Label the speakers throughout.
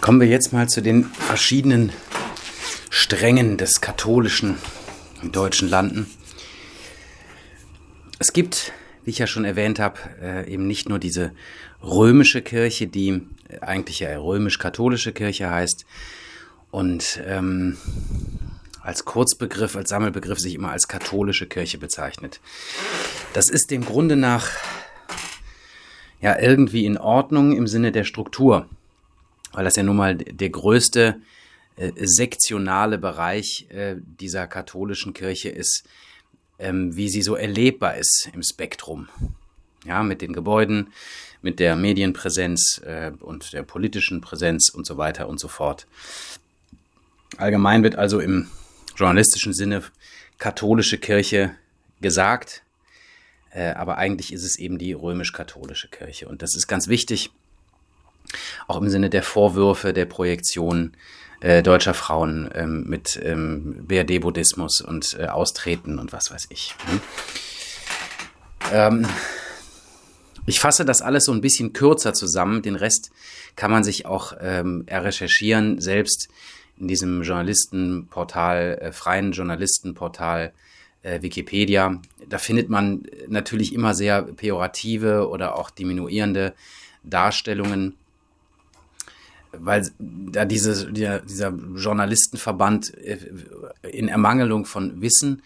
Speaker 1: Kommen wir jetzt mal zu den verschiedenen Strängen des katholischen in deutschen Landen. Es gibt, wie ich ja schon erwähnt habe, äh, eben nicht nur diese römische Kirche, die eigentlich ja römisch-katholische Kirche heißt und ähm, als Kurzbegriff, als Sammelbegriff sich immer als katholische Kirche bezeichnet. Das ist dem Grunde nach ja irgendwie in Ordnung im Sinne der Struktur, weil das ja nun mal der größte äh, sektionale Bereich äh, dieser katholischen Kirche ist, ähm, wie sie so erlebbar ist im Spektrum. Ja, mit den Gebäuden, mit der Medienpräsenz äh, und der politischen Präsenz und so weiter und so fort. Allgemein wird also im journalistischen Sinne katholische Kirche gesagt, äh, aber eigentlich ist es eben die römisch-katholische Kirche. Und das ist ganz wichtig, auch im Sinne der Vorwürfe, der Projektion äh, deutscher Frauen ähm, mit ähm, BRD-Buddhismus und äh, Austreten und was weiß ich. Hm? Ähm, ich fasse das alles so ein bisschen kürzer zusammen. Den Rest kann man sich auch ähm, recherchieren, selbst in diesem Journalistenportal, äh, freien Journalistenportal äh, Wikipedia. Da findet man natürlich immer sehr pejorative oder auch diminuierende Darstellungen weil da diese, dieser, dieser Journalistenverband äh, in Ermangelung von Wissen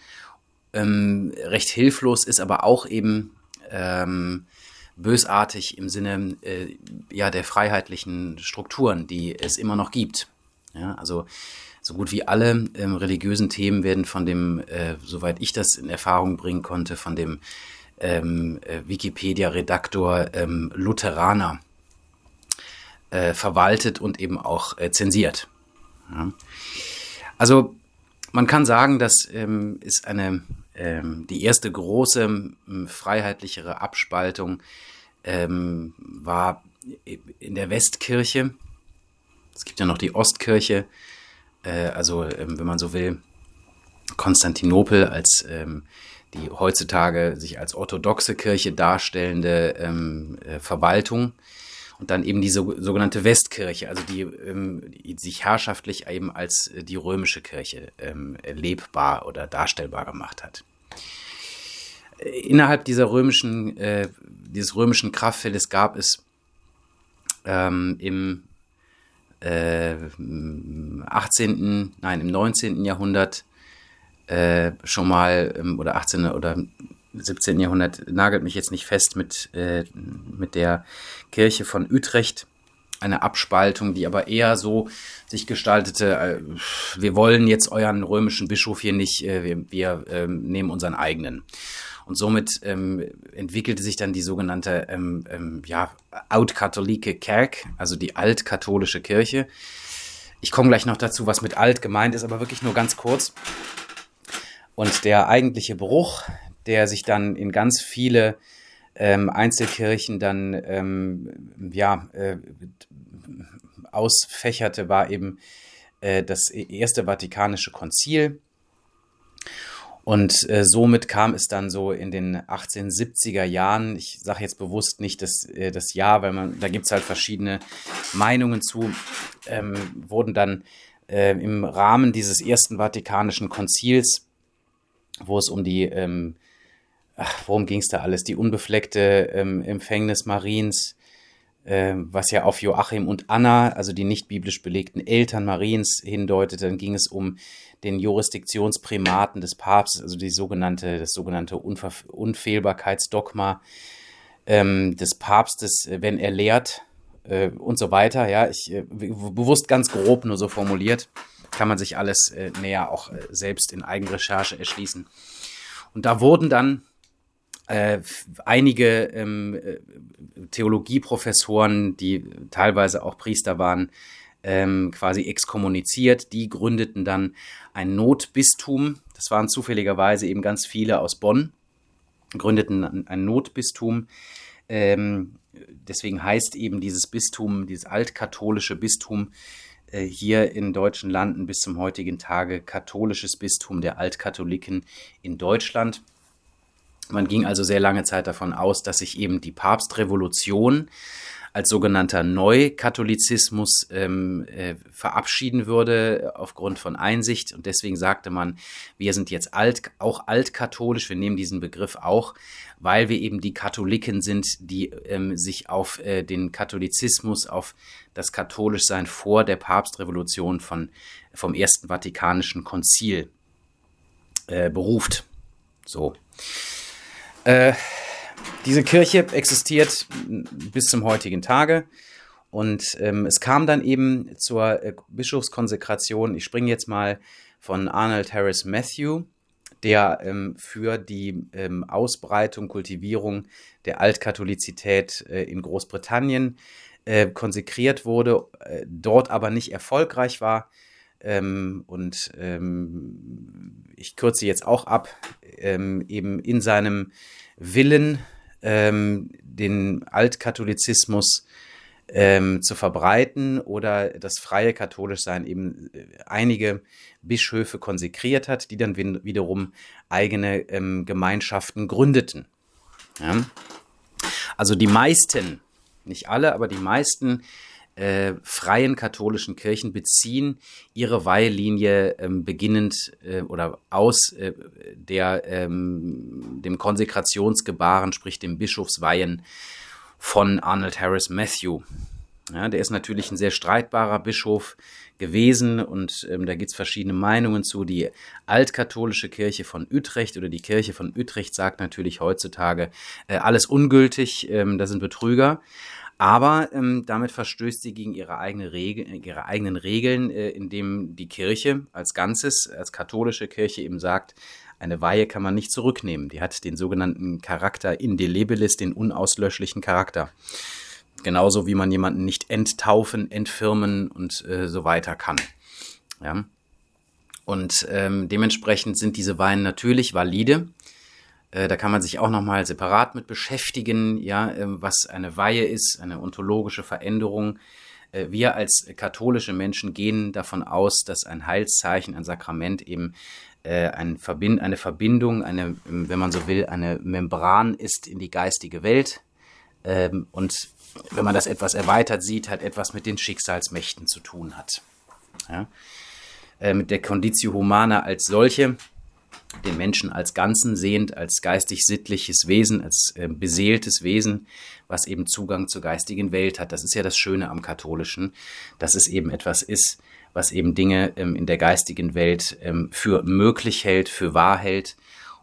Speaker 1: ähm, recht hilflos ist, aber auch eben ähm, bösartig im Sinne äh, ja der freiheitlichen Strukturen, die es immer noch gibt. Ja, also so gut wie alle ähm, religiösen Themen werden von dem, äh, soweit ich das in Erfahrung bringen konnte, von dem ähm, äh, Wikipedia-Redaktor ähm, Lutheraner äh, verwaltet und eben auch äh, zensiert. Ja. Also man kann sagen, das ähm, ist eine ähm, die erste große ähm, freiheitlichere Abspaltung ähm, war in der Westkirche. Es gibt ja noch die Ostkirche, äh, also ähm, wenn man so will, Konstantinopel als ähm, die heutzutage sich als orthodoxe Kirche darstellende äh, Verwaltung und dann eben die so, sogenannte Westkirche, also die, ähm, die, sich herrschaftlich eben als äh, die römische Kirche ähm, lebbar oder darstellbar gemacht hat. Innerhalb dieser römischen, äh, dieses römischen Kraftfeldes gab es ähm, im äh, 18., nein, im 19. Jahrhundert äh, schon mal, ähm, oder 18. oder 17. Jahrhundert, nagelt mich jetzt nicht fest mit, äh, mit der Kirche von Utrecht. Eine Abspaltung, die aber eher so sich gestaltete, äh, wir wollen jetzt euren römischen Bischof hier nicht, äh, wir, wir äh, nehmen unseren eigenen. Und somit ähm, entwickelte sich dann die sogenannte ähm, ähm, ja, Outkatholike Kerk, also die altkatholische Kirche. Ich komme gleich noch dazu, was mit alt gemeint ist, aber wirklich nur ganz kurz. Und der eigentliche Bruch, der sich dann in ganz viele ähm, Einzelkirchen dann ähm, ja äh, ausfächerte, war eben äh, das erste Vatikanische Konzil. Und äh, somit kam es dann so in den 1870er Jahren, ich sage jetzt bewusst nicht das, äh, das Jahr, weil man, da gibt es halt verschiedene Meinungen zu, ähm, wurden dann äh, im Rahmen dieses ersten Vatikanischen Konzils, wo es um die ähm, ach, worum ging es da alles? Die unbefleckte ähm, Empfängnis Mariens, äh, was ja auf Joachim und Anna, also die nicht biblisch belegten Eltern Mariens, hindeutete. Dann ging es um den Jurisdiktionsprimaten des Papstes, also die sogenannte, das sogenannte Unver Unfehlbarkeitsdogma ähm, des Papstes, äh, wenn er lehrt äh, und so weiter. Ja, ich äh, bewusst ganz grob nur so formuliert, kann man sich alles äh, näher auch äh, selbst in Eigenrecherche erschließen. Und da wurden dann äh, einige ähm, äh, Theologieprofessoren, die teilweise auch Priester waren, ähm, quasi exkommuniziert. Die gründeten dann ein Notbistum. Das waren zufälligerweise eben ganz viele aus Bonn, gründeten ein Notbistum. Ähm, deswegen heißt eben dieses Bistum, dieses altkatholische Bistum, äh, hier in deutschen Landen bis zum heutigen Tage katholisches Bistum der Altkatholiken in Deutschland. Man ging also sehr lange Zeit davon aus, dass sich eben die Papstrevolution als sogenannter Neukatholizismus ähm, äh, verabschieden würde aufgrund von Einsicht. Und deswegen sagte man, wir sind jetzt alt, auch altkatholisch, wir nehmen diesen Begriff auch, weil wir eben die Katholiken sind, die ähm, sich auf äh, den Katholizismus, auf das Katholischsein vor der Papstrevolution von, vom Ersten Vatikanischen Konzil äh, beruft. So. Äh, diese Kirche existiert bis zum heutigen Tage. Und ähm, es kam dann eben zur äh, Bischofskonsekration. Ich springe jetzt mal von Arnold Harris Matthew, der ähm, für die ähm, Ausbreitung, Kultivierung der Altkatholizität äh, in Großbritannien äh, konsekriert wurde, äh, dort aber nicht erfolgreich war. Ähm, und ähm, ich kürze jetzt auch ab, ähm, eben in seinem Willen, ähm, den Altkatholizismus ähm, zu verbreiten oder das freie Katholischsein eben äh, einige Bischöfe konsekriert hat, die dann wiederum eigene ähm, Gemeinschaften gründeten. Ja? Also die meisten, nicht alle, aber die meisten äh, freien katholischen Kirchen beziehen ihre Weihelinie ähm, beginnend äh, oder aus äh, der, ähm, dem Konsekrationsgebaren, sprich dem Bischofsweihen von Arnold Harris Matthew. Ja, der ist natürlich ein sehr streitbarer Bischof gewesen und ähm, da gibt es verschiedene Meinungen zu. Die altkatholische Kirche von Utrecht oder die Kirche von Utrecht sagt natürlich heutzutage äh, alles ungültig, ähm, das sind Betrüger. Aber ähm, damit verstößt sie gegen ihre, eigene Regel, ihre eigenen Regeln, äh, indem die Kirche als Ganzes, als katholische Kirche eben sagt, eine Weihe kann man nicht zurücknehmen. Die hat den sogenannten Charakter indelebilis, den unauslöschlichen Charakter. Genauso wie man jemanden nicht enttaufen, entfirmen und äh, so weiter kann. Ja. Und ähm, dementsprechend sind diese Weihen natürlich valide. Äh, da kann man sich auch nochmal separat mit beschäftigen, ja, äh, was eine Weihe ist, eine ontologische Veränderung. Äh, wir als katholische Menschen gehen davon aus, dass ein Heilszeichen, ein Sakrament eben Verbind eine Verbindung, eine, wenn man so will, eine Membran ist in die geistige Welt. Ähm, und wenn man das etwas erweitert sieht, hat etwas mit den Schicksalsmächten zu tun hat. Ja? Mit der Conditio Humana als solche den Menschen als Ganzen sehend, als geistig-sittliches Wesen, als äh, beseeltes Wesen, was eben Zugang zur geistigen Welt hat. Das ist ja das Schöne am Katholischen, dass es eben etwas ist, was eben Dinge ähm, in der geistigen Welt ähm, für möglich hält, für wahr hält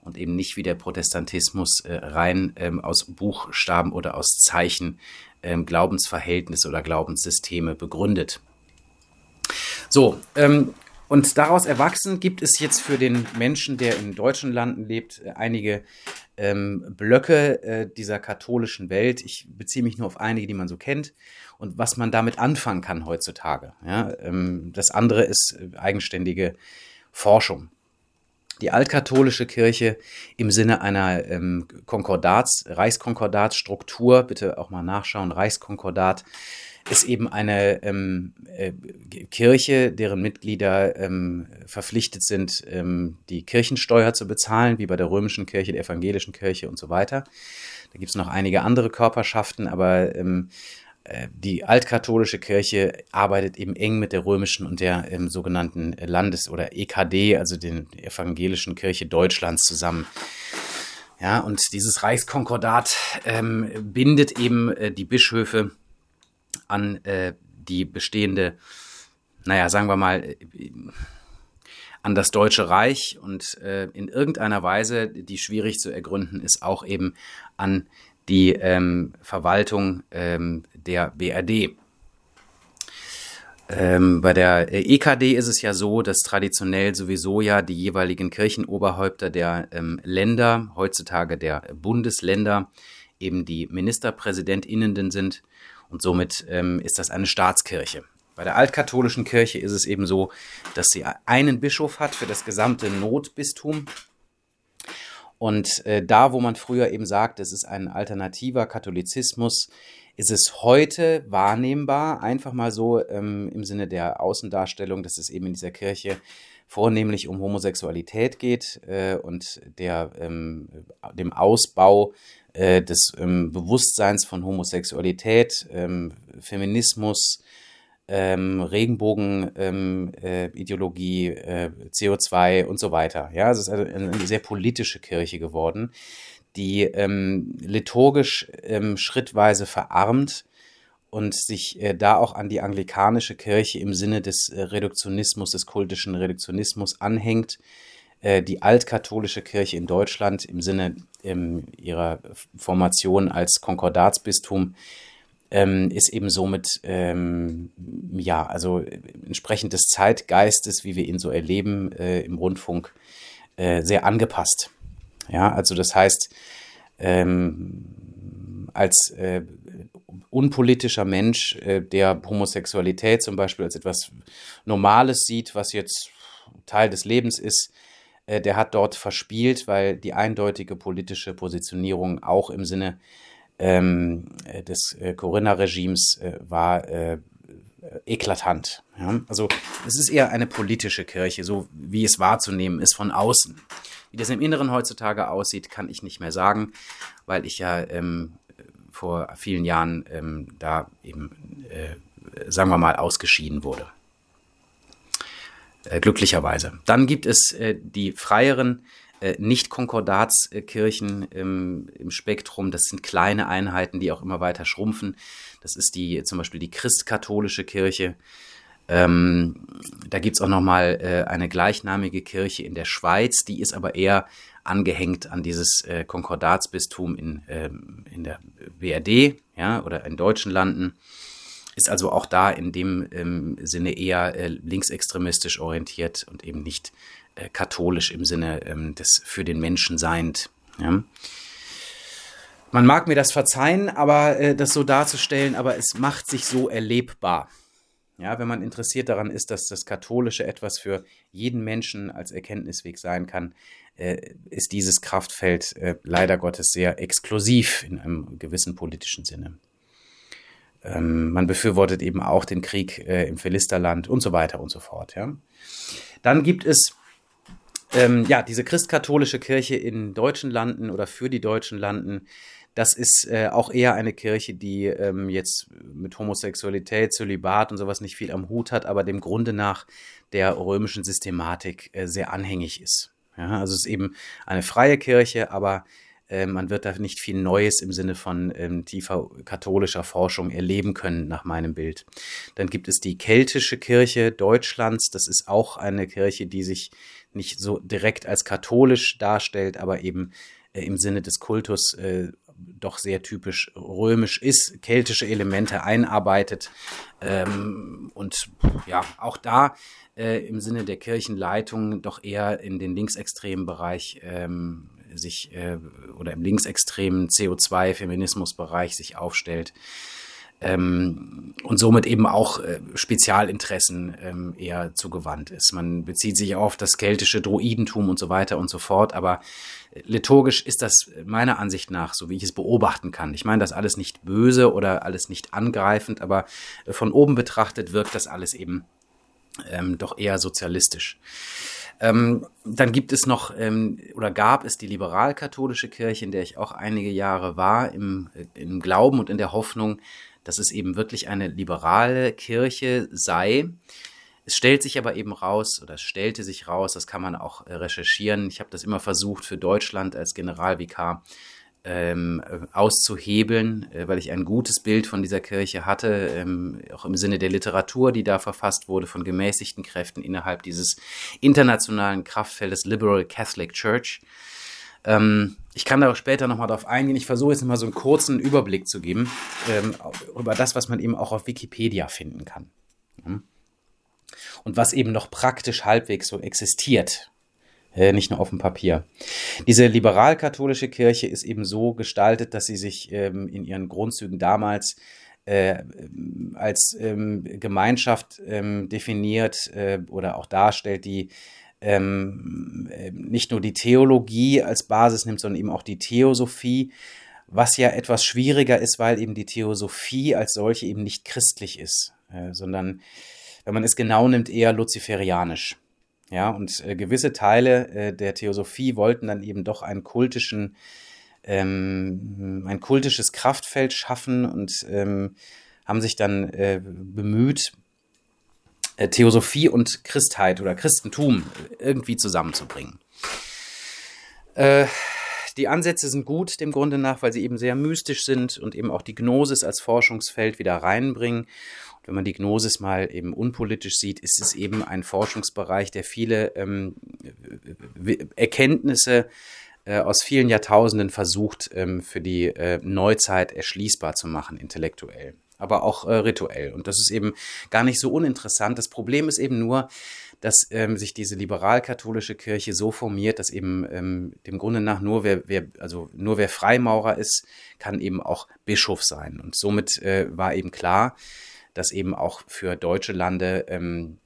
Speaker 1: und eben nicht wie der Protestantismus äh, rein ähm, aus Buchstaben oder aus Zeichen ähm, Glaubensverhältnisse oder Glaubenssysteme begründet. So, ähm, und daraus erwachsen gibt es jetzt für den Menschen, der in deutschen Landen lebt, äh, einige ähm, Blöcke äh, dieser katholischen Welt. Ich beziehe mich nur auf einige, die man so kennt und was man damit anfangen kann heutzutage. Ja, ähm, das andere ist äh, eigenständige Forschung. Die altkatholische Kirche im Sinne einer ähm, Konkordats, Reichskonkordatsstruktur, bitte auch mal nachschauen, Reichskonkordat, ist eben eine ähm, äh, Kirche, deren Mitglieder ähm, verpflichtet sind, ähm, die Kirchensteuer zu bezahlen, wie bei der römischen Kirche, der evangelischen Kirche und so weiter. Da gibt es noch einige andere Körperschaften, aber ähm, äh, die altkatholische Kirche arbeitet eben eng mit der römischen und der ähm, sogenannten Landes- oder EKD, also den evangelischen Kirche Deutschlands zusammen. Ja, und dieses Reichskonkordat ähm, bindet eben äh, die Bischöfe an äh, die bestehende, naja, sagen wir mal, äh, an das Deutsche Reich und äh, in irgendeiner Weise, die schwierig zu ergründen ist, auch eben an die ähm, Verwaltung ähm, der BRD. Ähm, bei der EKD ist es ja so, dass traditionell sowieso ja die jeweiligen Kirchenoberhäupter der ähm, Länder, heutzutage der Bundesländer, eben die Ministerpräsidentinnen sind und somit ähm, ist das eine Staatskirche. Bei der altkatholischen Kirche ist es eben so, dass sie einen Bischof hat für das gesamte Notbistum Und äh, da, wo man früher eben sagt, es ist ein alternativer Katholizismus, ist es heute wahrnehmbar, einfach mal so ähm, im Sinne der Außendarstellung, dass es eben in dieser Kirche vornehmlich um Homosexualität geht äh, und der, ähm, dem Ausbau äh, des ähm, Bewusstseins von Homosexualität, ähm, Feminismus, ähm, Regenbogen-Ideologie, ähm, äh, äh, CO2 und so weiter. Ja, es ist also eine sehr politische Kirche geworden, die ähm, liturgisch ähm, schrittweise verarmt und sich äh, da auch an die anglikanische Kirche im Sinne des äh, Reduktionismus, des kultischen Reduktionismus anhängt. Äh, die altkatholische Kirche in Deutschland im Sinne ähm, ihrer Formation als Konkordatsbistum ähm, ist eben somit, ähm, ja, also entsprechend des Zeitgeistes, wie wir ihn so erleben äh, im Rundfunk, äh, sehr angepasst. Ja, also das heißt, ähm, als äh, unpolitischer Mensch, äh, der Homosexualität zum Beispiel als etwas Normales sieht, was jetzt Teil des Lebens ist, äh, der hat dort verspielt, weil die eindeutige politische Positionierung auch im Sinne ähm, äh, des äh, Corinna-Regimes äh, war äh, eklatant. Ja? Also es ist eher eine politische Kirche, so wie es wahrzunehmen ist von außen. Wie das im Inneren heutzutage aussieht, kann ich nicht mehr sagen, weil ich ja ähm, vor vielen Jahren ähm, da eben, äh, sagen wir mal, ausgeschieden wurde. Äh, glücklicherweise. Dann gibt es äh, die freieren Nicht-Konkordatskirchen im, im Spektrum. Das sind kleine Einheiten, die auch immer weiter schrumpfen. Das ist die zum Beispiel die christkatholische Kirche. Ähm, da gibt's auch nochmal äh, eine gleichnamige Kirche in der Schweiz, die ist aber eher angehängt an dieses äh, Konkordatsbistum in, ähm, in der BRD ja, oder in deutschen Landen. Ist also auch da in dem ähm, Sinne eher äh, linksextremistisch orientiert und eben nicht äh, katholisch im Sinne ähm, des für den Menschen seiend. Ja. Man mag mir das verzeihen, aber äh, das so darzustellen, aber es macht sich so erlebbar. Ja, wenn man interessiert daran ist, dass das Katholische etwas für jeden Menschen als Erkenntnisweg sein kann, äh, ist dieses Kraftfeld äh, leider Gottes sehr exklusiv in einem gewissen politischen Sinne. Ähm, man befürwortet eben auch den Krieg äh, im Philisterland und so weiter und so fort. Ja. Dann gibt es ähm, ja, diese christkatholische Kirche in deutschen Landen oder für die deutschen Landen, das ist äh, auch eher eine Kirche, die ähm, jetzt mit Homosexualität, Zölibat und sowas nicht viel am Hut hat, aber dem Grunde nach der römischen Systematik äh, sehr anhängig ist. Ja, also es ist eben eine freie Kirche, aber äh, man wird da nicht viel Neues im Sinne von ähm, tiefer katholischer Forschung erleben können, nach meinem Bild. Dann gibt es die keltische Kirche Deutschlands. Das ist auch eine Kirche, die sich nicht so direkt als katholisch darstellt, aber eben äh, im Sinne des Kultus äh, doch sehr typisch römisch ist, keltische Elemente einarbeitet. Ähm, und ja, auch da äh, im Sinne der Kirchenleitung doch eher in den linksextremen Bereich ähm, sich äh, oder im linksextremen CO2-Feminismusbereich sich aufstellt ähm, und somit eben auch äh, Spezialinteressen ähm, eher zugewandt ist. Man bezieht sich auf das keltische Druidentum und so weiter und so fort, aber äh, liturgisch ist das meiner Ansicht nach, so wie ich es beobachten kann. Ich meine das alles nicht böse oder alles nicht angreifend, aber äh, von oben betrachtet wirkt das alles eben ähm, doch eher sozialistisch. Ähm, dann gibt es noch ähm, oder gab es die liberal-katholische Kirche, in der ich auch einige Jahre war, im, äh, im Glauben und in der Hoffnung, dass es eben wirklich eine liberale Kirche sei. Es stellt sich aber eben raus, oder es stellte sich raus, das kann man auch äh, recherchieren. Ich habe das immer versucht für Deutschland als Generalvikar ähm, äh, auszuhebeln, äh, weil ich ein gutes Bild von dieser Kirche hatte, ähm, auch im Sinne der Literatur, die da verfasst wurde, von gemäßigten Kräften innerhalb dieses internationalen Kraftfeldes Liberal Catholic Church. Ähm, ich kann da auch später nochmal drauf eingehen. Ich versuche jetzt mal so einen kurzen Überblick zu geben ähm, über das, was man eben auch auf Wikipedia finden kann. Und was eben noch praktisch halbwegs so existiert. Äh, nicht nur auf dem Papier. Diese liberal-katholische Kirche ist eben so gestaltet, dass sie sich ähm, in ihren Grundzügen damals äh, als ähm, Gemeinschaft ähm, definiert äh, oder auch darstellt, die ähm, nicht nur die Theologie als Basis nimmt, sondern eben auch die Theosophie, was ja etwas schwieriger ist, weil eben die Theosophie als solche eben nicht christlich ist, äh, sondern, wenn man es genau nimmt, eher luziferianisch. Ja, und äh, gewisse Teile äh, der Theosophie wollten dann eben doch einen kultischen, ähm, ein kultisches Kraftfeld schaffen und ähm, haben sich dann äh, bemüht, äh, Theosophie und Christheit oder Christentum irgendwie zusammenzubringen. Äh, die Ansätze sind gut dem Grunde nach, weil sie eben sehr mystisch sind und eben auch die Gnosis als Forschungsfeld wieder reinbringen. Und wenn man die Gnosis mal eben unpolitisch sieht, ist es eben ein Forschungsbereich, der viele ähm, Erkenntnisse äh, aus vielen Jahrtausenden versucht, ähm, für die äh, Neuzeit erschließbar zu machen, intellektuell aber auch äh, rituell. Und das ist eben gar nicht so uninteressant. Das Problem ist eben nur, dass ähm, sich diese liberal-katholische Kirche so formiert, dass eben ähm, dem Grunde nach nur wer, wer, also nur wer Freimaurer ist, kann eben auch Bischof sein. Und somit äh, war eben klar, dass eben auch für deutsche Lande ähm,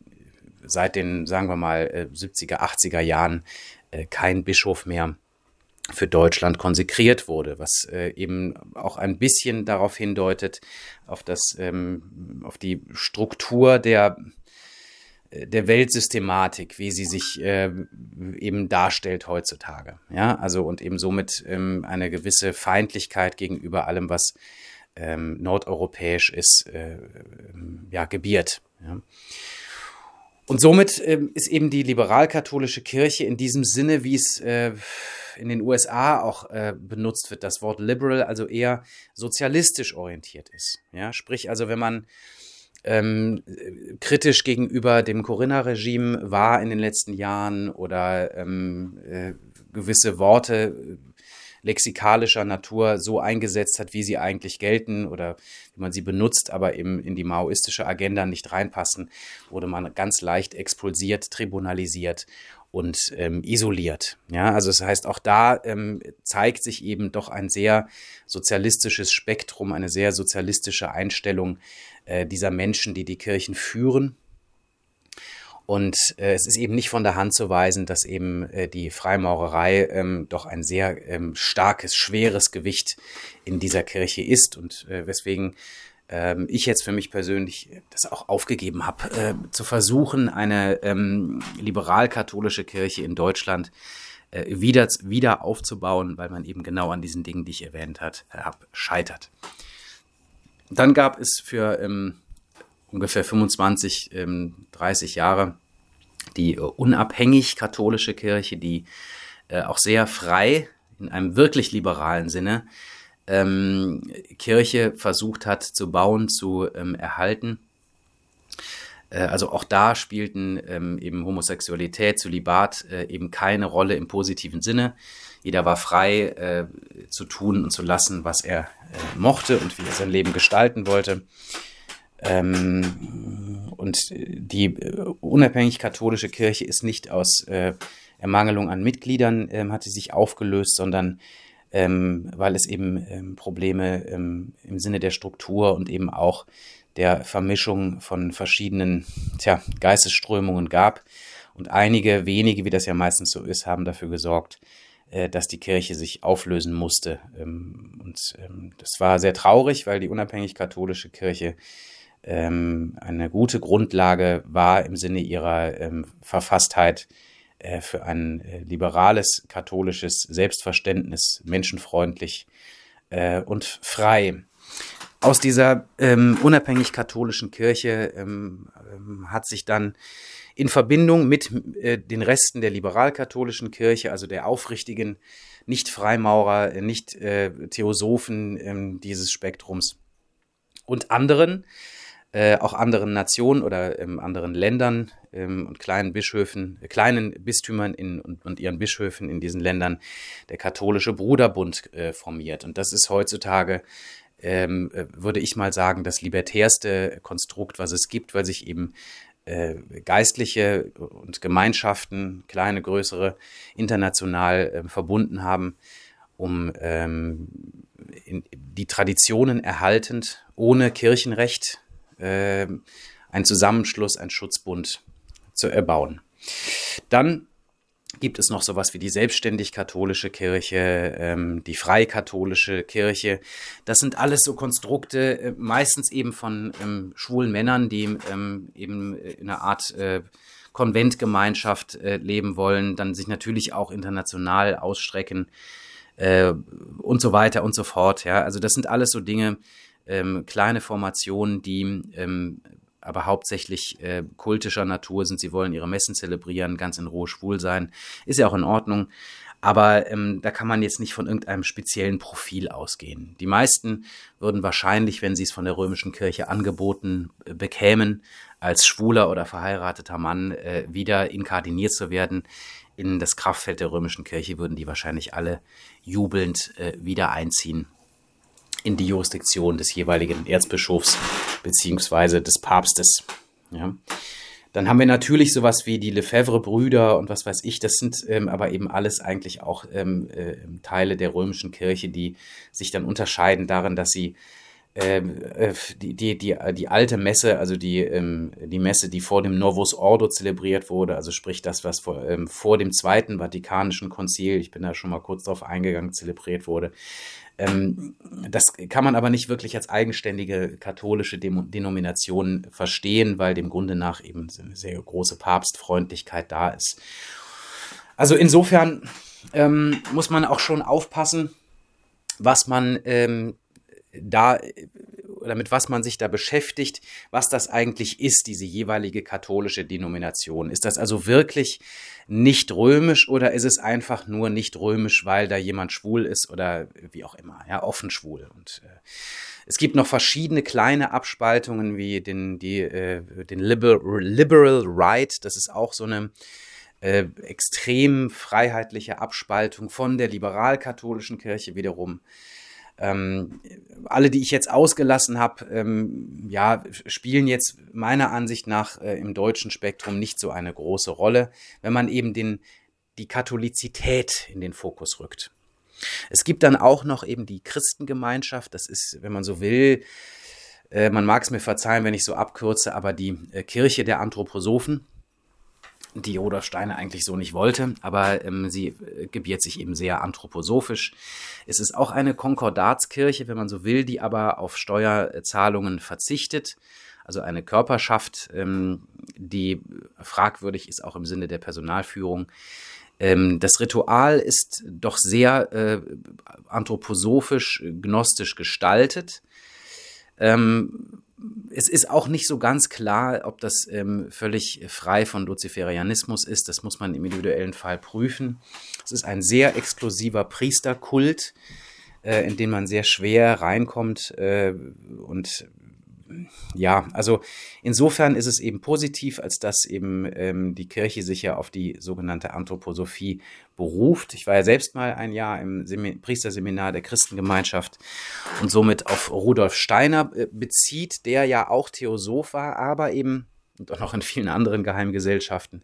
Speaker 1: seit den, sagen wir mal, äh, 70er, 80er Jahren äh, kein Bischof mehr für Deutschland konsekriert wurde, was äh, eben auch ein bisschen darauf hindeutet, auf das, ähm, auf die Struktur der äh, der Weltsystematik, wie sie sich äh, eben darstellt heutzutage. Ja, also und eben somit ähm, eine gewisse Feindlichkeit gegenüber allem, was ähm, nordeuropäisch ist, äh, ja, gebiert. Ja. Und somit äh, ist eben die liberal-katholische Kirche in diesem Sinne, wie es äh, in den USA auch äh, benutzt wird, das Wort liberal, also eher sozialistisch orientiert ist. Ja, sprich also, wenn man ähm, kritisch gegenüber dem Corinna-Regime war in den letzten Jahren oder ähm, äh, gewisse Worte lexikalischer Natur so eingesetzt hat, wie sie eigentlich gelten oder wie man sie benutzt, aber eben in die maoistische Agenda nicht reinpassen, wurde man ganz leicht expulsiert, tribunalisiert und ähm, isoliert. Ja, also das heißt, auch da ähm, zeigt sich eben doch ein sehr sozialistisches Spektrum, eine sehr sozialistische Einstellung äh, dieser Menschen, die die Kirchen führen. Und äh, es ist eben nicht von der Hand zu weisen, dass eben äh, die Freimaurerei ähm, doch ein sehr ähm, starkes, schweres Gewicht in dieser Kirche ist und äh, weswegen ähm, ich jetzt für mich persönlich das auch aufgegeben habe, äh, zu versuchen, eine ähm, liberal-katholische Kirche in Deutschland äh, wieder, wieder aufzubauen, weil man eben genau an diesen Dingen, die ich erwähnt habe, scheitert. Dann gab es für ähm, ungefähr 25, ähm, 30 Jahre die äh, unabhängig katholische Kirche, die äh, auch sehr frei in einem wirklich liberalen Sinne ähm, Kirche versucht hat zu bauen, zu ähm, erhalten. Äh, also auch da spielten ähm, eben Homosexualität, Zölibat äh, eben keine Rolle im positiven Sinne. Jeder war frei äh, zu tun und zu lassen, was er äh, mochte und wie er sein Leben gestalten wollte. Ähm, und die äh, unabhängig katholische Kirche ist nicht aus Ermangelung an Mitgliedern, ähm, hat sie sich aufgelöst, sondern ähm, weil es eben ähm, Probleme ähm, im Sinne der Struktur und eben auch der Vermischung von verschiedenen tja, Geistesströmungen gab. Und einige wenige, wie das ja meistens so ist, haben dafür gesorgt, äh, dass die Kirche sich auflösen musste. Ähm, und ähm, das war sehr traurig, weil die unabhängig katholische Kirche ähm, eine gute Grundlage war im Sinne ihrer Verfasstheit äh, für ein äh, liberales, katholisches Selbstverständnis, menschenfreundlich äh, und frei. Aus dieser ähm, unabhängig katholischen Kirche ähm, ähm, hat sich dann in Verbindung mit äh, den Resten der liberal-katholischen Kirche, also der aufrichtigen Nicht-Freimaurer, Nicht-Theosophen äh, dieses Spektrums und anderen, äh, auch anderen Nationen oder ähm, anderen Ländern ähm, und kleinen Bischöfen, äh, kleinen Bistümern in, und, und, ihren Bischöfen in diesen Ländern der katholische Bruderbund äh, formiert. Und das ist heutzutage, ähm, äh, würde ich mal sagen, das libertärste Konstrukt, was es gibt, weil sich eben äh, Geistliche und Gemeinschaften, kleine, größere, international äh, verbunden haben, um ähm, in, die Traditionen erhaltend, ohne Kirchenrecht äh, ein Zusammenschluss, ein Schutzbund zu erbauen. Dann gibt es noch sowas wie die selbstständig katholische Kirche, ähm, die freikatholische Kirche. Das sind alles so Konstrukte, äh, meistens eben von ähm, schwulen Männern, die ähm, eben in einer Art äh, Konventgemeinschaft äh, leben wollen, dann sich natürlich auch international ausstrecken äh, und so weiter und so fort. Ja, also das sind alles so Dinge, ähm, kleine Formationen, die ähm, aber hauptsächlich äh, kultischer Natur sind. Sie wollen ihre Messen zelebrieren, ganz in Ruhe schwul sein. Ist ja auch in Ordnung. Aber ähm, da kann man jetzt nicht von irgendeinem speziellen Profil ausgehen. Die meisten würden wahrscheinlich, wenn sie es von der römischen Kirche angeboten äh, bekämen, als schwuler oder verheirateter Mann äh, wieder inkardiniert zu werden in das Kraftfeld der römischen Kirche, würden die wahrscheinlich alle jubelnd äh, wieder einziehen in die Jurisdiktion des jeweiligen Erzbischofs beziehungsweise des Papstes. Ja. Dann haben wir natürlich sowas wie die Lefebvre-Brüder und was weiß ich. Das sind ähm, aber eben alles eigentlich auch ähm, äh, Teile der römischen Kirche, die sich dann unterscheiden darin, dass sie ähm, äh, die, die, die, die alte Messe, also die, ähm, die Messe, die vor dem Novus Ordo zelebriert wurde, also sprich das, was vor, ähm, vor dem Zweiten Vatikanischen Konzil, ich bin da schon mal kurz drauf eingegangen, zelebriert wurde, ähm, das kann man aber nicht wirklich als eigenständige katholische Dem Denomination verstehen, weil dem Grunde nach eben eine sehr große Papstfreundlichkeit da ist. Also insofern ähm, muss man auch schon aufpassen, was man ähm, da oder mit was man sich da beschäftigt, was das eigentlich ist, diese jeweilige katholische Denomination. Ist das also wirklich nicht römisch oder ist es einfach nur nicht römisch, weil da jemand schwul ist oder wie auch immer, ja, offen schwul. Und äh, es gibt noch verschiedene kleine Abspaltungen wie den, die, äh, den Liberal, Liberal Right, das ist auch so eine äh, extrem freiheitliche Abspaltung von der liberal-katholischen Kirche wiederum. Ähm, alle, die ich jetzt ausgelassen habe, ähm, ja, spielen jetzt meiner Ansicht nach äh, im deutschen Spektrum nicht so eine große Rolle, wenn man eben den, die Katholizität in den Fokus rückt. Es gibt dann auch noch eben die Christengemeinschaft, das ist, wenn man so will, äh, man mag es mir verzeihen, wenn ich so abkürze, aber die äh, Kirche der Anthroposophen die Rudolf Steiner eigentlich so nicht wollte, aber ähm, sie äh, gebiert sich eben sehr anthroposophisch. Es ist auch eine Konkordatskirche, wenn man so will, die aber auf Steuerzahlungen verzichtet. Also eine Körperschaft, ähm, die fragwürdig ist auch im Sinne der Personalführung. Ähm, das Ritual ist doch sehr äh, anthroposophisch, gnostisch gestaltet. Ähm, es ist auch nicht so ganz klar, ob das ähm, völlig frei von Luziferianismus ist. Das muss man im individuellen Fall prüfen. Es ist ein sehr exklusiver Priesterkult, äh, in den man sehr schwer reinkommt äh, und ja, also insofern ist es eben positiv, als dass eben ähm, die Kirche sich ja auf die sogenannte Anthroposophie beruft. Ich war ja selbst mal ein Jahr im Sem Priesterseminar der Christengemeinschaft und somit auf Rudolf Steiner äh, bezieht, der ja auch Theosoph war, aber eben und auch noch in vielen anderen Geheimgesellschaften.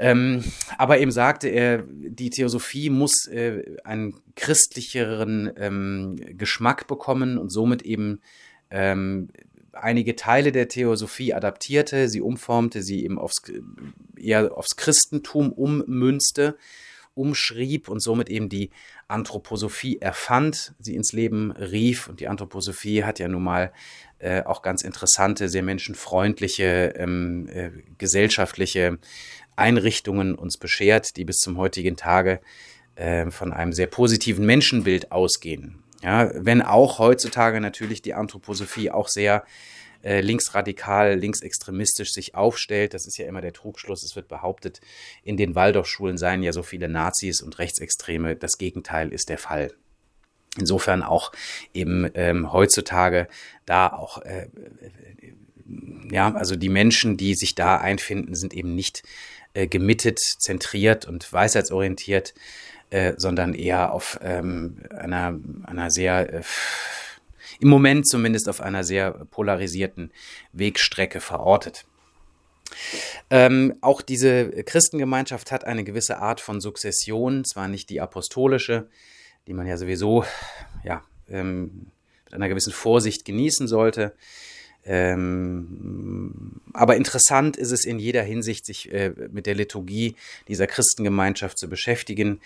Speaker 1: Ähm, aber eben sagte er, die Theosophie muss äh, einen christlicheren ähm, Geschmack bekommen und somit eben ähm, einige Teile der Theosophie adaptierte, sie umformte, sie eben aufs, eher aufs Christentum ummünzte, umschrieb und somit eben die Anthroposophie erfand, sie ins Leben rief. Und die Anthroposophie hat ja nun mal äh, auch ganz interessante, sehr menschenfreundliche, ähm, äh, gesellschaftliche Einrichtungen uns beschert, die bis zum heutigen Tage äh, von einem sehr positiven Menschenbild ausgehen. Ja, wenn auch heutzutage natürlich die Anthroposophie auch sehr äh, linksradikal, linksextremistisch sich aufstellt. Das ist ja immer der Trugschluss. Es wird behauptet, in den Waldorfschulen seien ja so viele Nazis und Rechtsextreme. Das Gegenteil ist der Fall. Insofern auch eben ähm, heutzutage da auch, äh, äh ja, also die Menschen, die sich da einfinden, sind eben nicht äh, gemittet, zentriert und weisheitsorientiert, äh, sondern eher auf ähm, einer, einer sehr, äh, im Moment zumindest auf einer sehr polarisierten Wegstrecke verortet. Ähm, auch diese Christengemeinschaft hat eine gewisse Art von Sukzession, zwar nicht die apostolische, die man ja sowieso ja, ähm, mit einer gewissen Vorsicht genießen sollte, ähm, aber interessant ist es in jeder Hinsicht, sich äh, mit der Liturgie dieser Christengemeinschaft zu beschäftigen.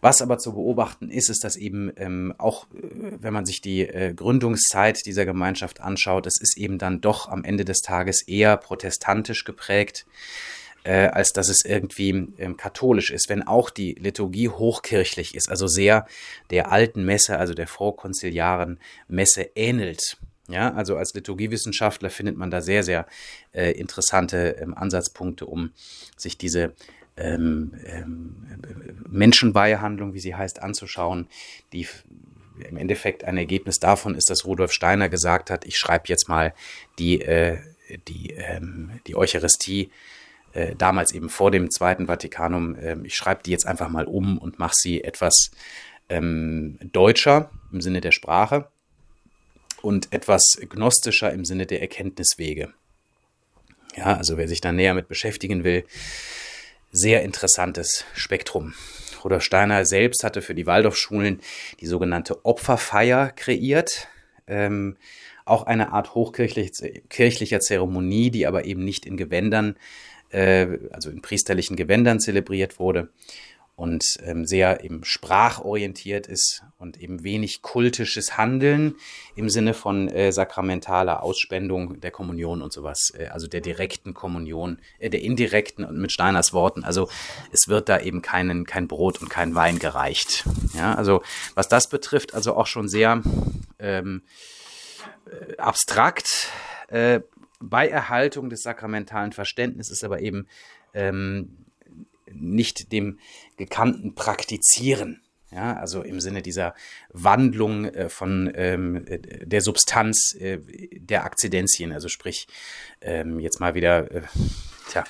Speaker 1: Was aber zu beobachten ist, ist, dass eben ähm, auch, äh, wenn man sich die äh, Gründungszeit dieser Gemeinschaft anschaut, es ist eben dann doch am Ende des Tages eher protestantisch geprägt äh, als dass es irgendwie ähm, katholisch ist, wenn auch die Liturgie hochkirchlich ist, also sehr der alten Messe, also der vorkonziliaren Messe ähnelt. Ja, also als Liturgiewissenschaftler findet man da sehr, sehr äh, interessante ähm, Ansatzpunkte, um sich diese ähm, ähm, Menschenweihehandlung, wie sie heißt, anzuschauen, die im Endeffekt ein Ergebnis davon ist, dass Rudolf Steiner gesagt hat, ich schreibe jetzt mal die, äh, die, ähm, die Eucharistie äh, damals eben vor dem Zweiten Vatikanum, äh, ich schreibe die jetzt einfach mal um und mache sie etwas ähm, deutscher im Sinne der Sprache und etwas gnostischer im Sinne der Erkenntniswege. Ja, also wer sich da näher mit beschäftigen will, sehr interessantes Spektrum. Rudolf Steiner selbst hatte für die Waldorfschulen die sogenannte Opferfeier kreiert. Ähm, auch eine Art hochkirchlicher Zeremonie, die aber eben nicht in Gewändern äh, also in priesterlichen Gewändern zelebriert wurde und ähm, sehr eben sprachorientiert ist und eben wenig kultisches Handeln im Sinne von äh, sakramentaler Ausspendung der Kommunion und sowas, äh, also der direkten Kommunion, äh, der indirekten und mit Steiners Worten. Also es wird da eben keinen, kein Brot und kein Wein gereicht. Ja, also was das betrifft, also auch schon sehr ähm, äh, abstrakt, äh, bei Erhaltung des sakramentalen Verständnisses aber eben ähm, nicht dem gekannten Praktizieren. Ja, also im Sinne dieser Wandlung äh, von ähm, der Substanz äh, der Akzidenzien, also sprich ähm, jetzt mal wieder äh, tja,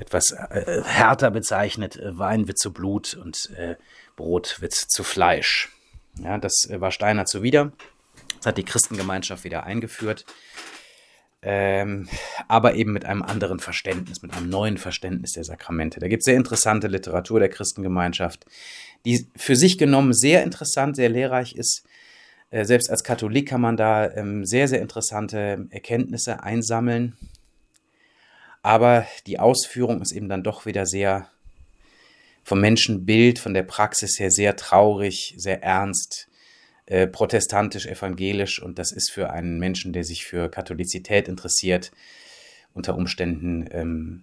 Speaker 1: etwas äh, härter bezeichnet, äh, Wein wird zu Blut und äh, Brot wird zu Fleisch. Ja, das war Steiner zuwider. Das hat die Christengemeinschaft wieder eingeführt ähm, aber eben mit einem anderen Verständnis, mit einem neuen Verständnis der Sakramente. Da gibt es sehr interessante Literatur der Christengemeinschaft, die für sich genommen sehr interessant, sehr lehrreich ist. Äh, selbst als Katholik kann man da ähm, sehr, sehr interessante Erkenntnisse einsammeln. Aber die Ausführung ist eben dann doch wieder sehr vom Menschenbild, von der Praxis her sehr traurig, sehr ernst, äh, protestantisch-evangelisch und das ist für einen Menschen, der sich für Katholizität interessiert, unter Umständen ähm,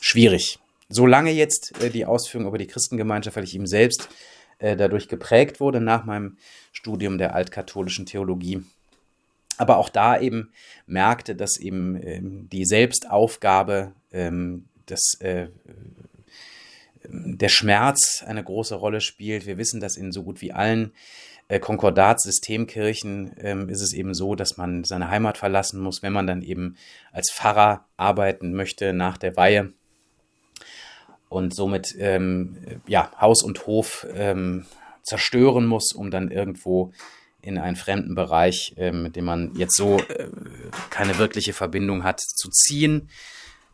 Speaker 1: schwierig. Solange jetzt äh, die Ausführung über die Christengemeinschaft, weil ich ihm selbst äh, dadurch geprägt wurde nach meinem Studium der altkatholischen Theologie, aber auch da eben merkte, dass eben ähm, die Selbstaufgabe, ähm, das, äh, der Schmerz eine große Rolle spielt. Wir wissen, dass in so gut wie allen Konkordatssystemkirchen ähm, ist es eben so, dass man seine Heimat verlassen muss, wenn man dann eben als Pfarrer arbeiten möchte nach der Weihe. Und somit ähm, ja, Haus und Hof ähm, zerstören muss, um dann irgendwo in einen fremden Bereich, äh, mit dem man jetzt so äh, keine wirkliche Verbindung hat, zu ziehen.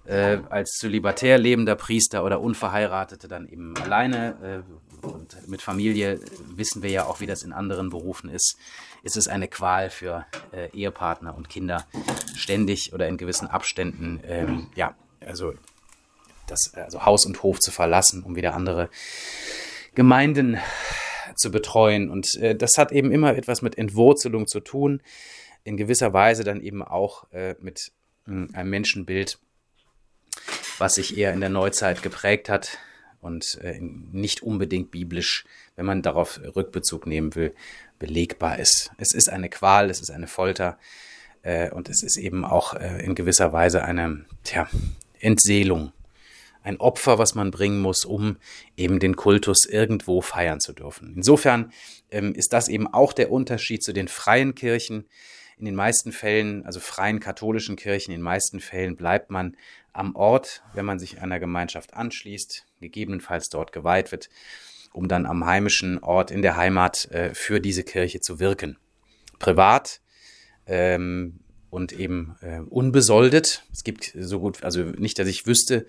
Speaker 1: Äh, als zölibatär lebender Priester oder Unverheiratete dann eben alleine äh, und mit Familie wissen wir ja auch, wie das in anderen Berufen ist, ist es eine Qual für äh, Ehepartner und Kinder ständig oder in gewissen Abständen, ähm, ja, also das also Haus und Hof zu verlassen, um wieder andere Gemeinden zu betreuen. Und äh, das hat eben immer etwas mit Entwurzelung zu tun, in gewisser Weise dann eben auch äh, mit mh, hm, einem Menschenbild, was sich eher in der Neuzeit geprägt hat und äh, nicht unbedingt biblisch, wenn man darauf Rückbezug nehmen will, belegbar ist. Es ist eine Qual, es ist eine Folter äh, und es ist eben auch äh, in gewisser Weise eine tja, Entseelung, ein Opfer, was man bringen muss, um eben den Kultus irgendwo feiern zu dürfen. Insofern ähm, ist das eben auch der Unterschied zu den freien Kirchen. In den meisten Fällen, also freien katholischen Kirchen, in den meisten Fällen bleibt man am Ort, wenn man sich einer Gemeinschaft anschließt, gegebenenfalls dort geweiht wird, um dann am heimischen Ort in der Heimat äh, für diese Kirche zu wirken. Privat ähm, und eben äh, unbesoldet. Es gibt so gut, also nicht, dass ich wüsste,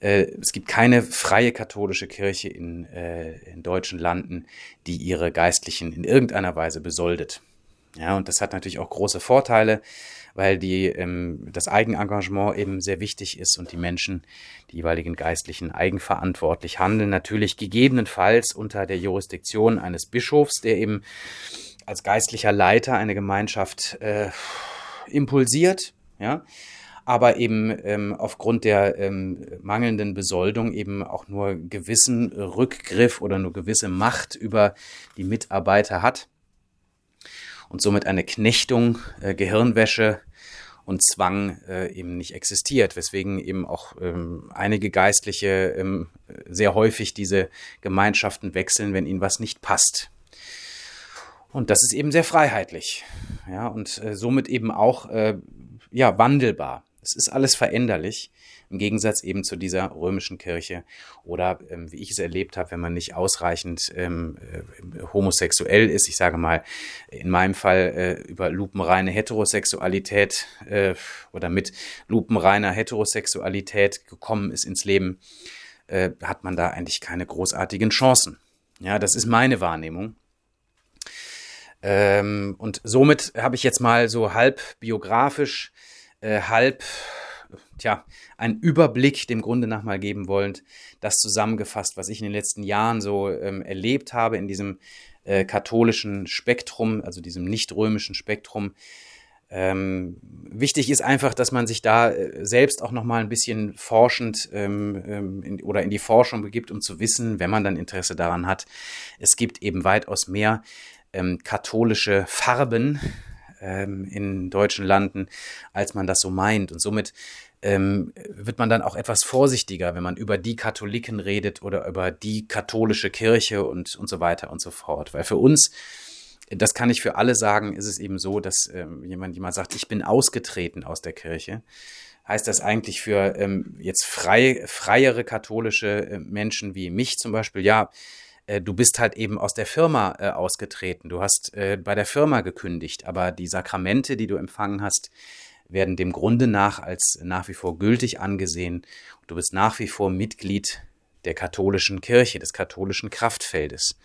Speaker 1: äh, es gibt keine freie katholische Kirche in, äh, in deutschen Landen, die ihre Geistlichen in irgendeiner Weise besoldet. Ja, und das hat natürlich auch große Vorteile, weil die, ähm, das Eigenengagement eben sehr wichtig ist und die Menschen, die jeweiligen Geistlichen, eigenverantwortlich handeln. Natürlich gegebenenfalls unter der Jurisdiktion eines Bischofs, der eben als geistlicher Leiter eine Gemeinschaft äh, impulsiert, ja, aber eben ähm, aufgrund der ähm, mangelnden Besoldung eben auch nur gewissen Rückgriff oder nur gewisse Macht über die Mitarbeiter hat und somit eine Knechtung, äh, Gehirnwäsche und Zwang äh, eben nicht existiert, weswegen eben auch ähm, einige Geistliche ähm, sehr häufig diese Gemeinschaften wechseln, wenn ihnen was nicht passt. Und das ist eben sehr freiheitlich, ja, und äh, somit eben auch äh, ja wandelbar. Es ist alles veränderlich, im Gegensatz eben zu dieser römischen Kirche oder ähm, wie ich es erlebt habe, wenn man nicht ausreichend ähm, äh, homosexuell ist. Ich sage mal, in meinem Fall äh, über lupenreine Heterosexualität äh, oder mit lupenreiner Heterosexualität gekommen ist ins Leben, äh, hat man da eigentlich keine großartigen Chancen. Ja, das ist meine Wahrnehmung. Ähm, und somit habe ich jetzt mal so halb biografisch äh, halb, tja, einen Überblick dem Grunde nach mal geben wollend, das zusammengefasst, was ich in den letzten Jahren so ähm, erlebt habe in diesem äh, katholischen Spektrum, also diesem nicht-römischen Spektrum. Ähm, wichtig ist einfach, dass man sich da äh, selbst auch noch mal ein bisschen forschend ähm, ähm, in, oder in die Forschung begibt, um zu wissen, wenn man dann Interesse daran hat, es gibt eben weitaus mehr ähm, katholische Farben ähm, in deutschen Landen, als man das so meint. Und somit ähm, wird man dann auch etwas vorsichtiger, wenn man über die Katholiken redet oder über die katholische Kirche und, und so weiter und so fort. Weil für uns, das kann ich für alle sagen, ist es eben so, dass ähm, jemand, jemand sagt, ich bin ausgetreten aus der Kirche heißt das eigentlich für ähm, jetzt frei, freiere katholische äh, Menschen wie mich zum Beispiel, ja, äh, du bist halt eben aus der Firma äh, ausgetreten, du hast äh, bei der Firma gekündigt, aber die Sakramente, die du empfangen hast, werden dem Grunde nach als nach wie vor gültig angesehen. Du bist nach wie vor Mitglied der katholischen Kirche, des katholischen Kraftfeldes.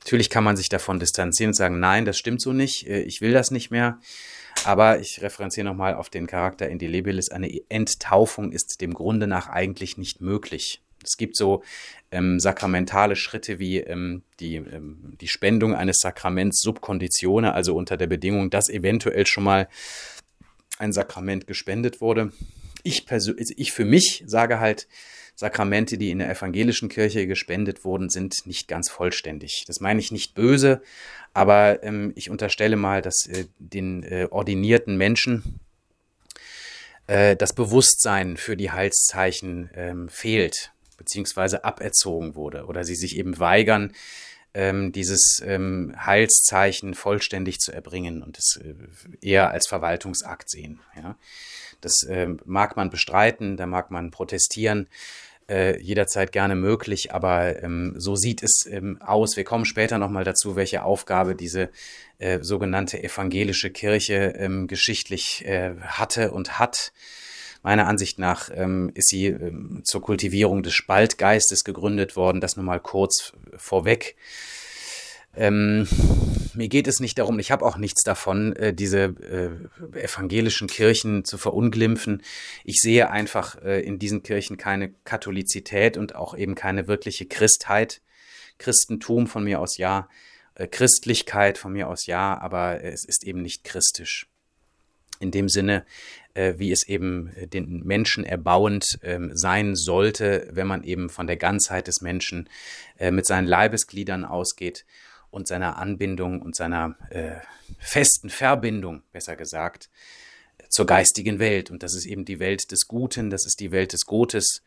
Speaker 1: Natürlich kann man sich davon distanzieren und sagen, nein, das stimmt so nicht, äh, ich will das nicht mehr. Aber ich referenziere nochmal auf den Charakter in die Lebelis. Eine Enttaufung ist dem Grunde nach eigentlich nicht möglich. Es gibt so ähm, sakramentale Schritte wie ähm, die, ähm, die Spendung eines Sakraments subkonditione, also unter der Bedingung, dass eventuell schon mal ein Sakrament gespendet wurde. Ich, also ich für mich sage halt, Sakramente, die in der evangelischen Kirche gespendet wurden, sind nicht ganz vollständig. Das meine ich nicht böse, aber ähm, ich unterstelle mal, dass äh, den äh, ordinierten Menschen äh, das Bewusstsein für die Heilszeichen ähm, fehlt beziehungsweise aberzogen wurde oder sie sich eben weigern, ähm, dieses ähm, Heilszeichen vollständig zu erbringen und es äh, eher als Verwaltungsakt sehen. Ja. Das äh, mag man bestreiten, da mag man protestieren, äh, jederzeit gerne möglich, aber ähm, so sieht es ähm, aus. Wir kommen später nochmal dazu, welche Aufgabe diese äh, sogenannte evangelische Kirche ähm, geschichtlich äh, hatte und hat. Meiner Ansicht nach ähm, ist sie ähm, zur Kultivierung des Spaltgeistes gegründet worden. Das nur mal kurz vorweg. Ähm, mir geht es nicht darum, ich habe auch nichts davon, äh, diese äh, evangelischen Kirchen zu verunglimpfen. Ich sehe einfach äh, in diesen Kirchen keine Katholizität und auch eben keine wirkliche Christheit. Christentum von mir aus ja, äh, Christlichkeit von mir aus ja, aber es ist eben nicht christisch. In dem Sinne, äh, wie es eben äh, den Menschen erbauend ähm, sein sollte, wenn man eben von der Ganzheit des Menschen äh, mit seinen Leibesgliedern ausgeht und seiner Anbindung und seiner äh, festen Verbindung, besser gesagt, zur geistigen Welt. Und das ist eben die Welt des Guten, das ist die Welt des Gottes,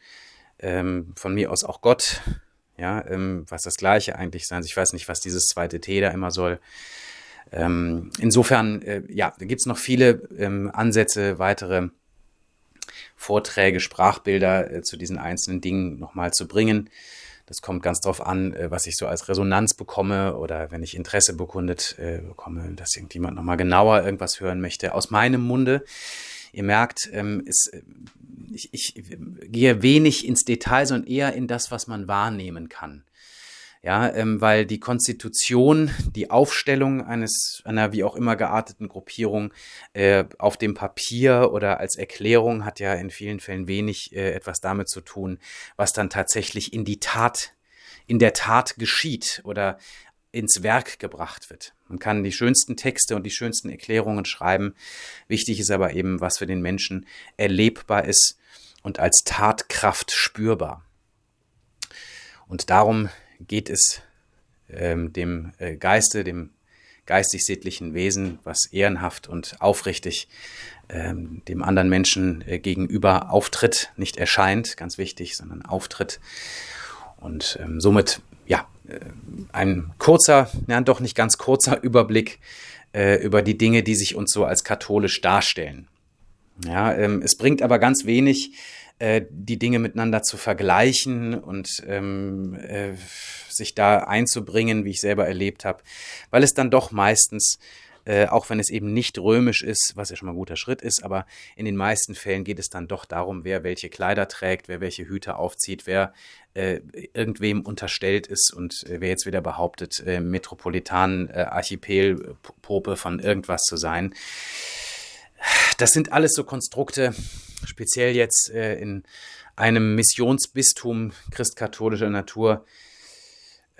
Speaker 1: ähm, von mir aus auch Gott, ja, ähm, was das Gleiche eigentlich sein. Ich weiß nicht, was dieses zweite T da immer soll. Ähm, insofern, äh, ja, da gibt's noch viele ähm, Ansätze, weitere Vorträge, Sprachbilder äh, zu diesen einzelnen Dingen nochmal zu bringen. Das kommt ganz drauf an, äh, was ich so als Resonanz bekomme oder wenn ich Interesse bekundet äh, bekomme, dass irgendjemand nochmal genauer irgendwas hören möchte aus meinem Munde. Ihr merkt, ähm, es, äh, ich, ich gehe wenig ins Detail, sondern eher in das, was man wahrnehmen kann. Ja, ähm, weil die Konstitution, die Aufstellung eines einer wie auch immer gearteten Gruppierung äh, auf dem Papier oder als Erklärung hat ja in vielen Fällen wenig äh, etwas damit zu tun, was dann tatsächlich in die Tat, in der Tat geschieht oder ins Werk gebracht wird. Man kann die schönsten Texte und die schönsten Erklärungen schreiben. Wichtig ist aber eben, was für den Menschen erlebbar ist und als Tatkraft spürbar. Und darum geht es ähm, dem äh, Geiste, dem geistig-sittlichen Wesen, was ehrenhaft und aufrichtig ähm, dem anderen Menschen äh, gegenüber auftritt, nicht erscheint, ganz wichtig, sondern auftritt. Und ähm, somit, ja, äh, ein kurzer, ja, doch nicht ganz kurzer Überblick äh, über die Dinge, die sich uns so als katholisch darstellen. Ja, ähm, es bringt aber ganz wenig, äh, die Dinge miteinander zu vergleichen und ähm, äh, sich da einzubringen, wie ich selber erlebt habe, weil es dann doch meistens äh, auch wenn es eben nicht römisch ist, was ja schon mal ein guter Schritt ist, aber in den meisten Fällen geht es dann doch darum, wer welche Kleider trägt, wer welche Hüte aufzieht, wer äh, irgendwem unterstellt ist und äh, wer jetzt wieder behauptet, äh, Metropolitan, äh, Archipel, Pope von irgendwas zu sein. Das sind alles so Konstrukte, speziell jetzt äh, in einem Missionsbistum christkatholischer Natur.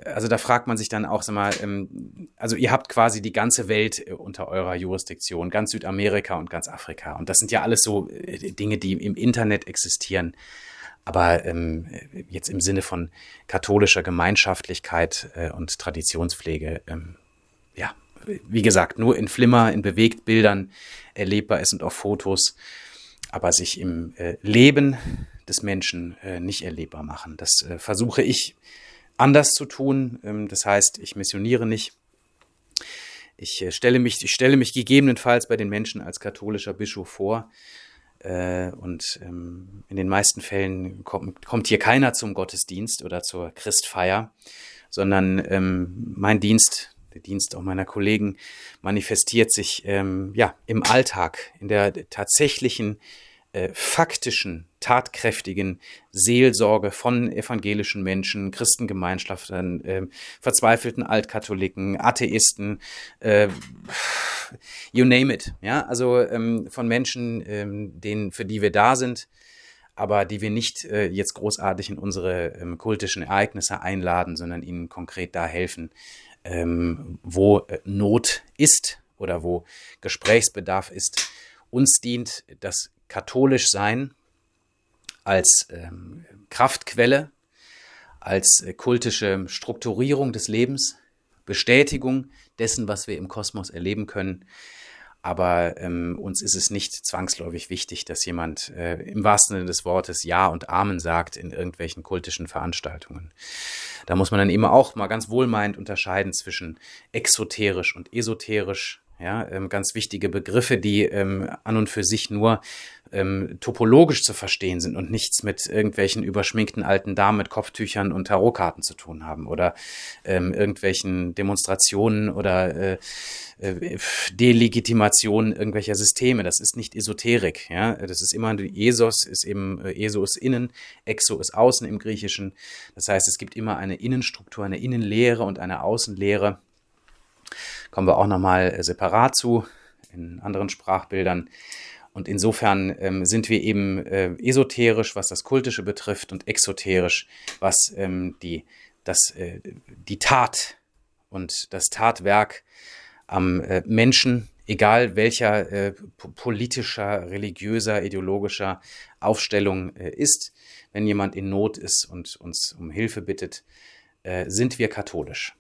Speaker 1: Also da fragt man sich dann auch, sag mal, ähm, also ihr habt quasi die ganze Welt äh, unter eurer Jurisdiktion, ganz Südamerika und ganz Afrika. Und das sind ja alles so äh, Dinge, die im Internet existieren. Aber ähm, jetzt im Sinne von katholischer Gemeinschaftlichkeit äh, und Traditionspflege, ähm, ja, wie gesagt, nur in Flimmer, in Bewegtbildern erlebbar ist und auf Fotos aber sich im äh, Leben des Menschen äh, nicht erlebbar machen. Das äh, versuche ich anders zu tun. Ähm, das heißt, ich missioniere nicht. Ich äh, stelle mich, ich stelle mich gegebenenfalls bei den Menschen als katholischer Bischof vor. Äh, und ähm, in den meisten Fällen kommt, kommt hier keiner zum Gottesdienst oder zur Christfeier, sondern ähm, mein Dienst der Dienst auch meiner Kollegen manifestiert sich ähm, ja im Alltag, in der tatsächlichen äh, faktischen, tatkräftigen Seelsorge von evangelischen Menschen, Christengemeinschaften, äh, verzweifelten Altkatholiken, Atheisten, äh, you name it. Ja, also ähm, von Menschen, ähm, denen, für die wir da sind, aber die wir nicht äh, jetzt großartig in unsere ähm, kultischen Ereignisse einladen, sondern ihnen konkret da helfen, ähm, wo äh, Not ist oder wo Gesprächsbedarf ist. Uns dient das katholisch sein als ähm, Kraftquelle, als äh, kultische Strukturierung des Lebens, Bestätigung dessen, was wir im Kosmos erleben können, aber ähm, uns ist es nicht zwangsläufig wichtig, dass jemand äh, im wahrsten Sinne des Wortes Ja und Amen sagt in irgendwelchen kultischen Veranstaltungen. Da muss man dann immer auch mal ganz wohlmeinend unterscheiden zwischen exoterisch und esoterisch, ja, ähm, ganz wichtige Begriffe, die ähm, an und für sich nur ähm, topologisch zu verstehen sind und nichts mit irgendwelchen überschminkten alten Damen mit Kopftüchern und Tarotkarten zu tun haben oder ähm, irgendwelchen Demonstrationen oder äh, äh, Delegitimationen irgendwelcher Systeme. Das ist nicht Esoterik. Ja? Das ist immer, Esos ist eben, äh, Eso ist innen, Exo ist außen im Griechischen. Das heißt, es gibt immer eine Innenstruktur, eine Innenlehre und eine Außenlehre. Kommen wir auch nochmal äh, separat zu in anderen Sprachbildern. Und insofern ähm, sind wir eben äh, esoterisch, was das Kultische betrifft, und exoterisch, was ähm, die, das, äh, die Tat und das Tatwerk am äh, Menschen, egal welcher äh, politischer, religiöser, ideologischer Aufstellung äh, ist, wenn jemand in Not ist und uns um Hilfe bittet, sind wir katholisch.